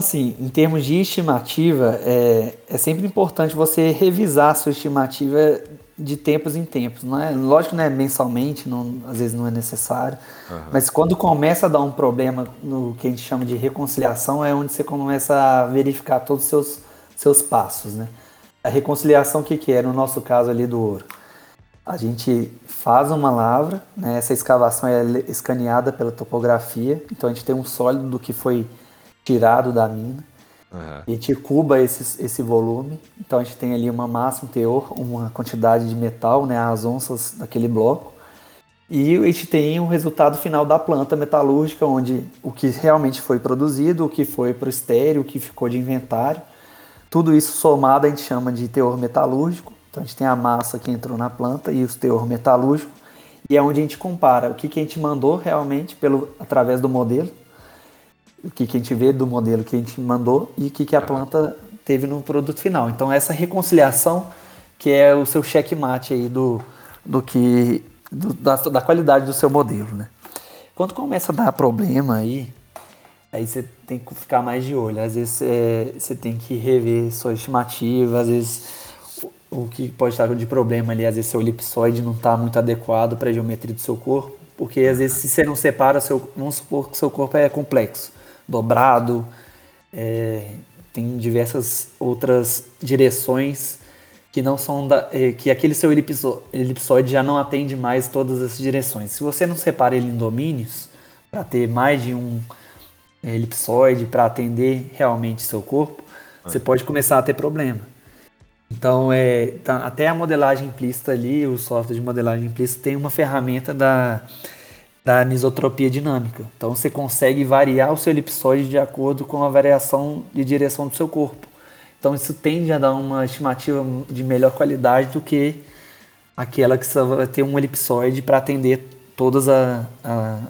Assim, em termos de estimativa, é, é sempre importante você revisar a sua estimativa de tempos em tempos. Não é, lógico que não é mensalmente, não, às vezes não é necessário, uhum. mas quando começa a dar um problema no que a gente chama de reconciliação, é onde você começa a verificar todos os seus, seus passos. Né? A reconciliação, o que, que é? No nosso caso ali do ouro. A gente faz uma lavra, né? essa escavação é escaneada pela topografia, então a gente tem um sólido do que foi tirado da mina. Uhum. A gente cuba esse, esse volume, então a gente tem ali uma massa, um teor, uma quantidade de metal, né, as onças daquele bloco. E a gente tem o resultado final da planta metalúrgica, onde o que realmente foi produzido, o que foi para o estéreo, o que ficou de inventário. Tudo isso somado a gente chama de teor metalúrgico. Então a gente tem a massa que entrou na planta e o teor metalúrgico. E é onde a gente compara o que, que a gente mandou realmente pelo, através do modelo o que, que a gente vê do modelo que a gente mandou e o que, que a planta teve no produto final. Então essa reconciliação que é o seu checkmate aí do, do que do, da, da qualidade do seu modelo, né? Quando começa a dar problema aí, aí você tem que ficar mais de olho. Às vezes é, você tem que rever sua estimativa, às vezes o, o que pode estar de problema ali, às vezes seu elipsoide não está muito adequado para a geometria do seu corpo, porque às vezes se você não separa, seu, vamos supor que seu corpo é complexo dobrado, é, tem diversas outras direções que não são da, é, que aquele seu elipsoide já não atende mais todas essas direções. Se você não separa ele em domínios para ter mais de um é, elipsoide para atender realmente seu corpo, você pode começar a ter problema. Então, é, tá, até a modelagem implícita ali, o software de modelagem implícita tem uma ferramenta da da anisotropia dinâmica. Então você consegue variar o seu elipsoide de acordo com a variação de direção do seu corpo. Então isso tende a dar uma estimativa de melhor qualidade do que aquela que você vai ter um elipsoide para atender todas a, a,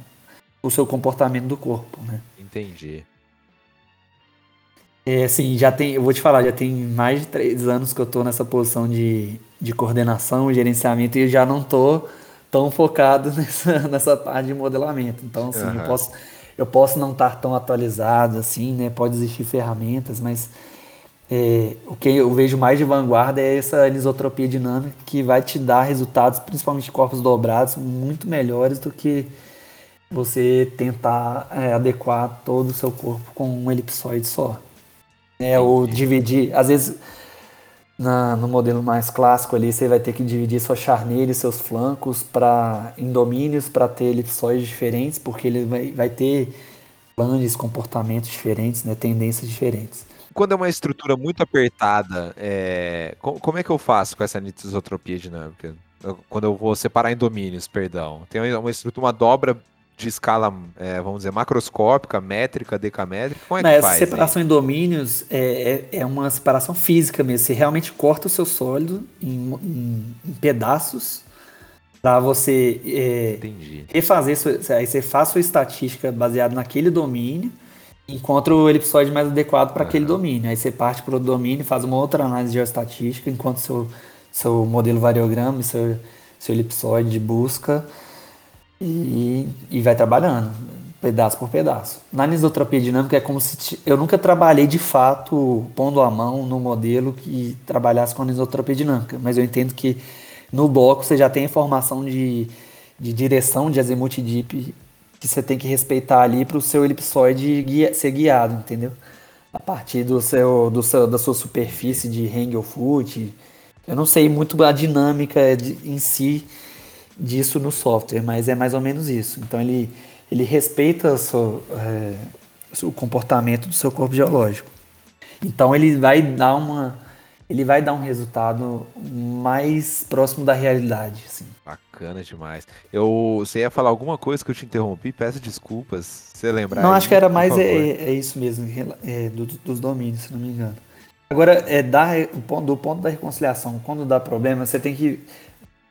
o seu comportamento do corpo, né? Entendi. É, assim, já tem, eu vou te falar, já tem mais de três anos que eu estou nessa posição de, de coordenação, gerenciamento e já não estou tão focado nessa, nessa parte de modelamento. Então, assim, uhum. eu, posso, eu posso não estar tão atualizado assim, né? Pode existir ferramentas, mas é, o que eu vejo mais de vanguarda é essa anisotropia dinâmica que vai te dar resultados, principalmente de corpos dobrados, muito melhores do que você tentar é, adequar todo o seu corpo com um elipsoide só. É, ou dividir, às vezes na, no modelo mais clássico ali você vai ter que dividir sua charneira e seus flancos para em domínios para ter elipsoides diferentes, porque ele vai, vai ter planos, comportamentos diferentes, né, tendências diferentes. Quando é uma estrutura muito apertada, é... como é que eu faço com essa anisotropia dinâmica? Quando eu vou separar em domínios, perdão. Tem uma estrutura, uma dobra de escala, é, vamos dizer, macroscópica, métrica, decamétrica? Como é que Essa faz? separação aí? em domínios é, é, é, uma separação física mesmo. Você realmente corta o seu sólido em, em, em pedaços para você é, refazer. Sua, aí você faz sua estatística baseada naquele domínio encontra o elipsoide mais adequado para uhum. aquele domínio. Aí você parte para o domínio, faz uma outra análise geoestatística, enquanto seu, seu modelo variograma, seu, seu elipsoide de busca e, e vai trabalhando, pedaço por pedaço. Na anisotropia dinâmica é como se eu nunca trabalhei de fato pondo a mão no modelo que trabalhasse com anisotropia dinâmica, mas eu entendo que no bloco você já tem informação de, de direção de azimuth dip que você tem que respeitar ali para o seu elipsoide guia, ser guiado, entendeu? A partir do seu, do seu, da sua superfície de hang ou foot. Eu não sei muito a dinâmica de, em si disso no software, mas é mais ou menos isso. Então ele, ele respeita é, o comportamento do seu corpo geológico. Então ele vai dar uma ele vai dar um resultado mais próximo da realidade. Assim. Bacana demais. Eu, você ia falar alguma coisa que eu te interrompi? Peço desculpas. Você lembrar? Não, aí, acho que era mais é, é, isso mesmo, é, do, dos domínios, se não me engano. Agora, é, dar, do ponto da reconciliação, quando dá problema, você tem que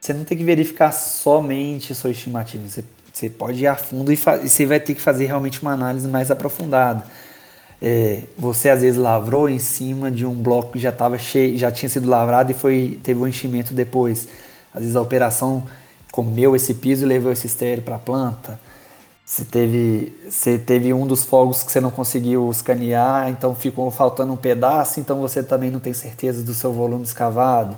você não tem que verificar somente sua estimativa. Você, você pode ir a fundo e, e, você vai ter que fazer realmente uma análise mais aprofundada. É, você às vezes lavrou em cima de um bloco que já estava cheio, já tinha sido lavrado e foi teve um enchimento depois. Às vezes a operação comeu esse piso e levou esse estéreo para a planta. Você teve, você teve um dos fogos que você não conseguiu escanear, então ficou faltando um pedaço, então você também não tem certeza do seu volume escavado.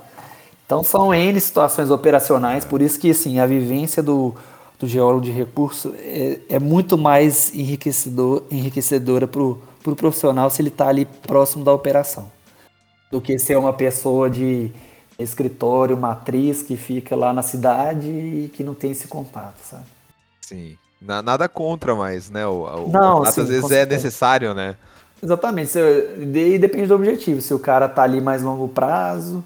Então são N situações operacionais, por isso que assim, a vivência do, do geólogo de recurso é, é muito mais enriquecedor, enriquecedora para o pro profissional se ele está ali próximo da operação, do que ser uma pessoa de escritório, matriz, que fica lá na cidade e que não tem esse contato, sabe? Sim. Nada contra, mas, né? O, o não, contato sim, às vezes é necessário, né? Exatamente. E depende do objetivo. Se o cara tá ali mais longo prazo,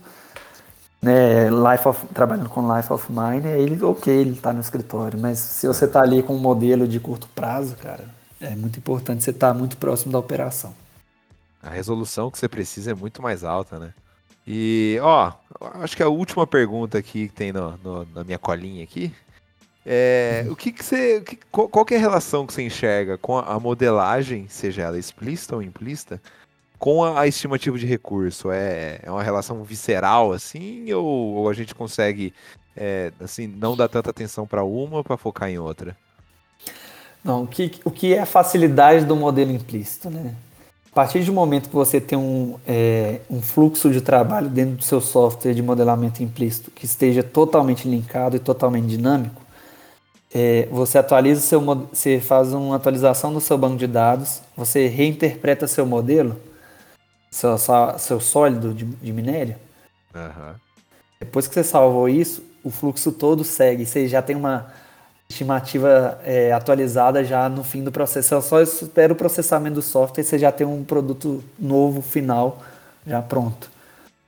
né, life of, trabalhando com Life of Mine, ele, ok, ele está no escritório, mas se você está ali com um modelo de curto prazo, cara, é muito importante você estar tá muito próximo da operação. A resolução que você precisa é muito mais alta, né? E, ó, acho que a última pergunta aqui que tem no, no, na minha colinha aqui é o que, que você. Que, qual, qual que é a relação que você enxerga com a modelagem, seja ela explícita ou implícita, com a, estimativa de recurso? É, é uma relação visceral assim, ou, ou a gente consegue é, assim não dar tanta atenção para uma para focar em outra? Não, o que, o que é a facilidade do modelo implícito, né? A partir do momento que você tem um, é, um fluxo de trabalho dentro do seu software de modelamento implícito que esteja totalmente linkado e totalmente dinâmico, é, você atualiza seu você faz uma atualização do seu banco de dados, você reinterpreta seu modelo seu, seu sólido de, de minério. Uhum. Depois que você salvou isso, o fluxo todo segue. Você já tem uma estimativa é, atualizada já no fim do processo. Você só espera o processamento do software e você já tem um produto novo, final, já pronto.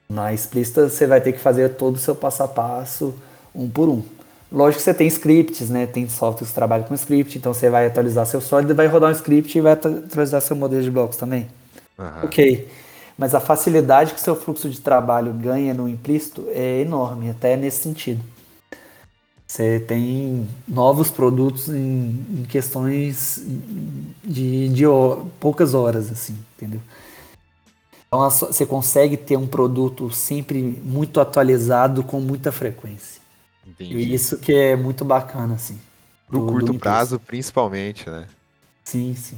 Na explícita, você vai ter que fazer todo o seu passo a passo, um por um. Lógico que você tem scripts, né? Tem softwares que trabalham com script, então você vai atualizar seu sólido, vai rodar um script e vai atualizar seu modelo de blocos também. Uhum. Ok mas a facilidade que seu fluxo de trabalho ganha no implícito é enorme, até nesse sentido. Você tem novos produtos em, em questões de, de poucas horas, assim, entendeu? Então você consegue ter um produto sempre muito atualizado com muita frequência. Entendi. E isso que é muito bacana, assim. Pro curto prazo, principalmente, né? Sim, sim.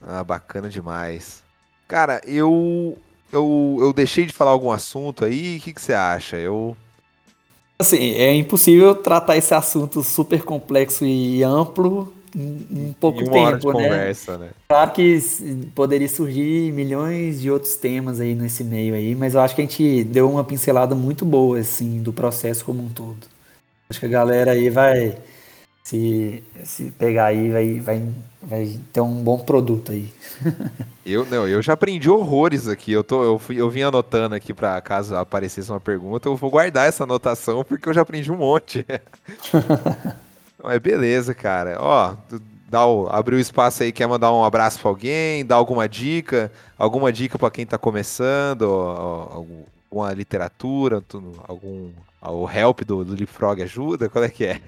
Ah, bacana demais. Cara, eu eu, eu deixei de falar algum assunto aí, o que, que você acha? Eu. Assim, é impossível tratar esse assunto super complexo e amplo em, pouco em tempo, né? Conversa, né? Claro que poderia surgir milhões de outros temas aí nesse meio aí, mas eu acho que a gente deu uma pincelada muito boa, assim, do processo como um todo. Acho que a galera aí vai se, se pegar aí, vai, vai, vai ter um bom produto aí. eu não, eu já aprendi horrores aqui. Eu, tô, eu, fui, eu vim anotando aqui para caso aparecesse uma pergunta, eu vou guardar essa anotação porque eu já aprendi um monte. é beleza, cara. Ó, dá o, abriu espaço aí, quer mandar um abraço para alguém, dar alguma dica, alguma dica para quem está começando, alguma literatura, algum o help do, do Leapfrog ajuda? Qual é que é?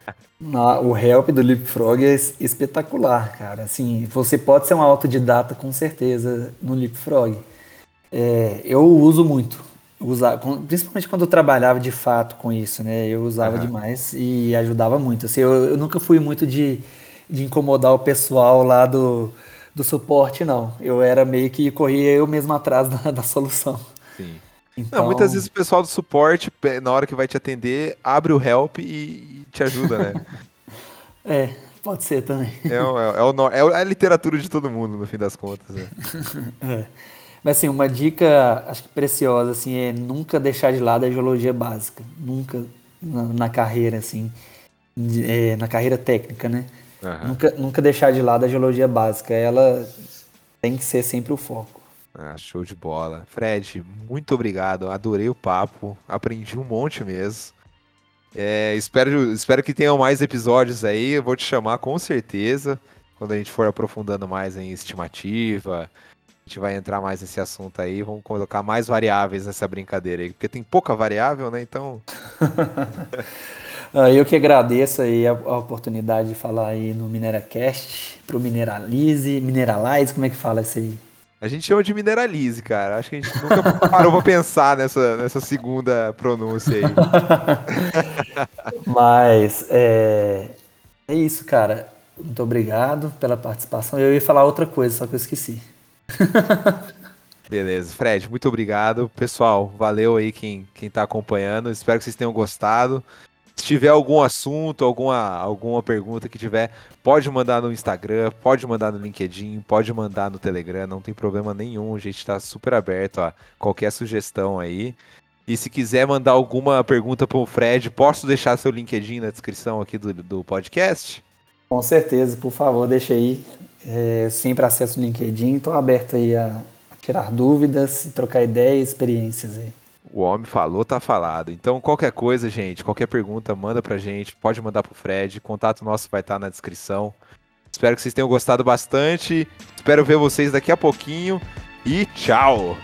o help do Leapfrog é espetacular, cara. Assim, você pode ser um autodidata com certeza no Leapfrog. É, eu uso muito. Usar, principalmente quando eu trabalhava de fato com isso, né? Eu usava uhum. demais e ajudava muito. Assim, eu, eu nunca fui muito de, de incomodar o pessoal lá do, do suporte, não. Eu era meio que corria eu mesmo atrás da, da solução. Então... Não, muitas vezes o pessoal do suporte, na hora que vai te atender, abre o help e te ajuda, né? é, pode ser também. É, é, o, é, a literatura de todo mundo, no fim das contas. Né? é. Mas assim, uma dica, acho que preciosa, assim, é nunca deixar de lado a geologia básica. Nunca na, na carreira, assim, é, na carreira técnica, né? Uhum. Nunca, nunca deixar de lado a geologia básica. Ela tem que ser sempre o foco. Ah, show de bola. Fred, muito obrigado. Adorei o papo. Aprendi um monte mesmo. É, espero, espero que tenham mais episódios aí. Eu vou te chamar com certeza. Quando a gente for aprofundando mais em estimativa. A gente vai entrar mais nesse assunto aí. Vamos colocar mais variáveis nessa brincadeira aí. Porque tem pouca variável, né? Então. Ah, eu que agradeço aí a, oportunidade de falar aí no MineraCast, pro Mineralize, Mineralize, como é que fala isso aí? A gente chama de mineralize, cara. Acho que a gente nunca parou pra pensar nessa, nessa segunda pronúncia aí. Mas é, é isso, cara. Muito obrigado pela participação. Eu ia falar outra coisa, só que eu esqueci. Beleza, Fred, muito obrigado. Pessoal, valeu aí quem, quem tá acompanhando. Espero que vocês tenham gostado. Se tiver algum assunto, alguma, alguma pergunta que tiver, pode mandar no Instagram, pode mandar no LinkedIn, pode mandar no Telegram, não tem problema nenhum. A gente está super aberto a qualquer sugestão aí. E se quiser mandar alguma pergunta para o Fred, posso deixar seu LinkedIn na descrição aqui do, do podcast? Com certeza, por favor, deixa aí. É, sempre acesso o LinkedIn, estou aberto aí a tirar dúvidas, trocar ideias, experiências aí. O homem falou, tá falado. Então, qualquer coisa, gente, qualquer pergunta, manda pra gente. Pode mandar pro Fred. Contato nosso vai estar tá na descrição. Espero que vocês tenham gostado bastante. Espero ver vocês daqui a pouquinho. E tchau!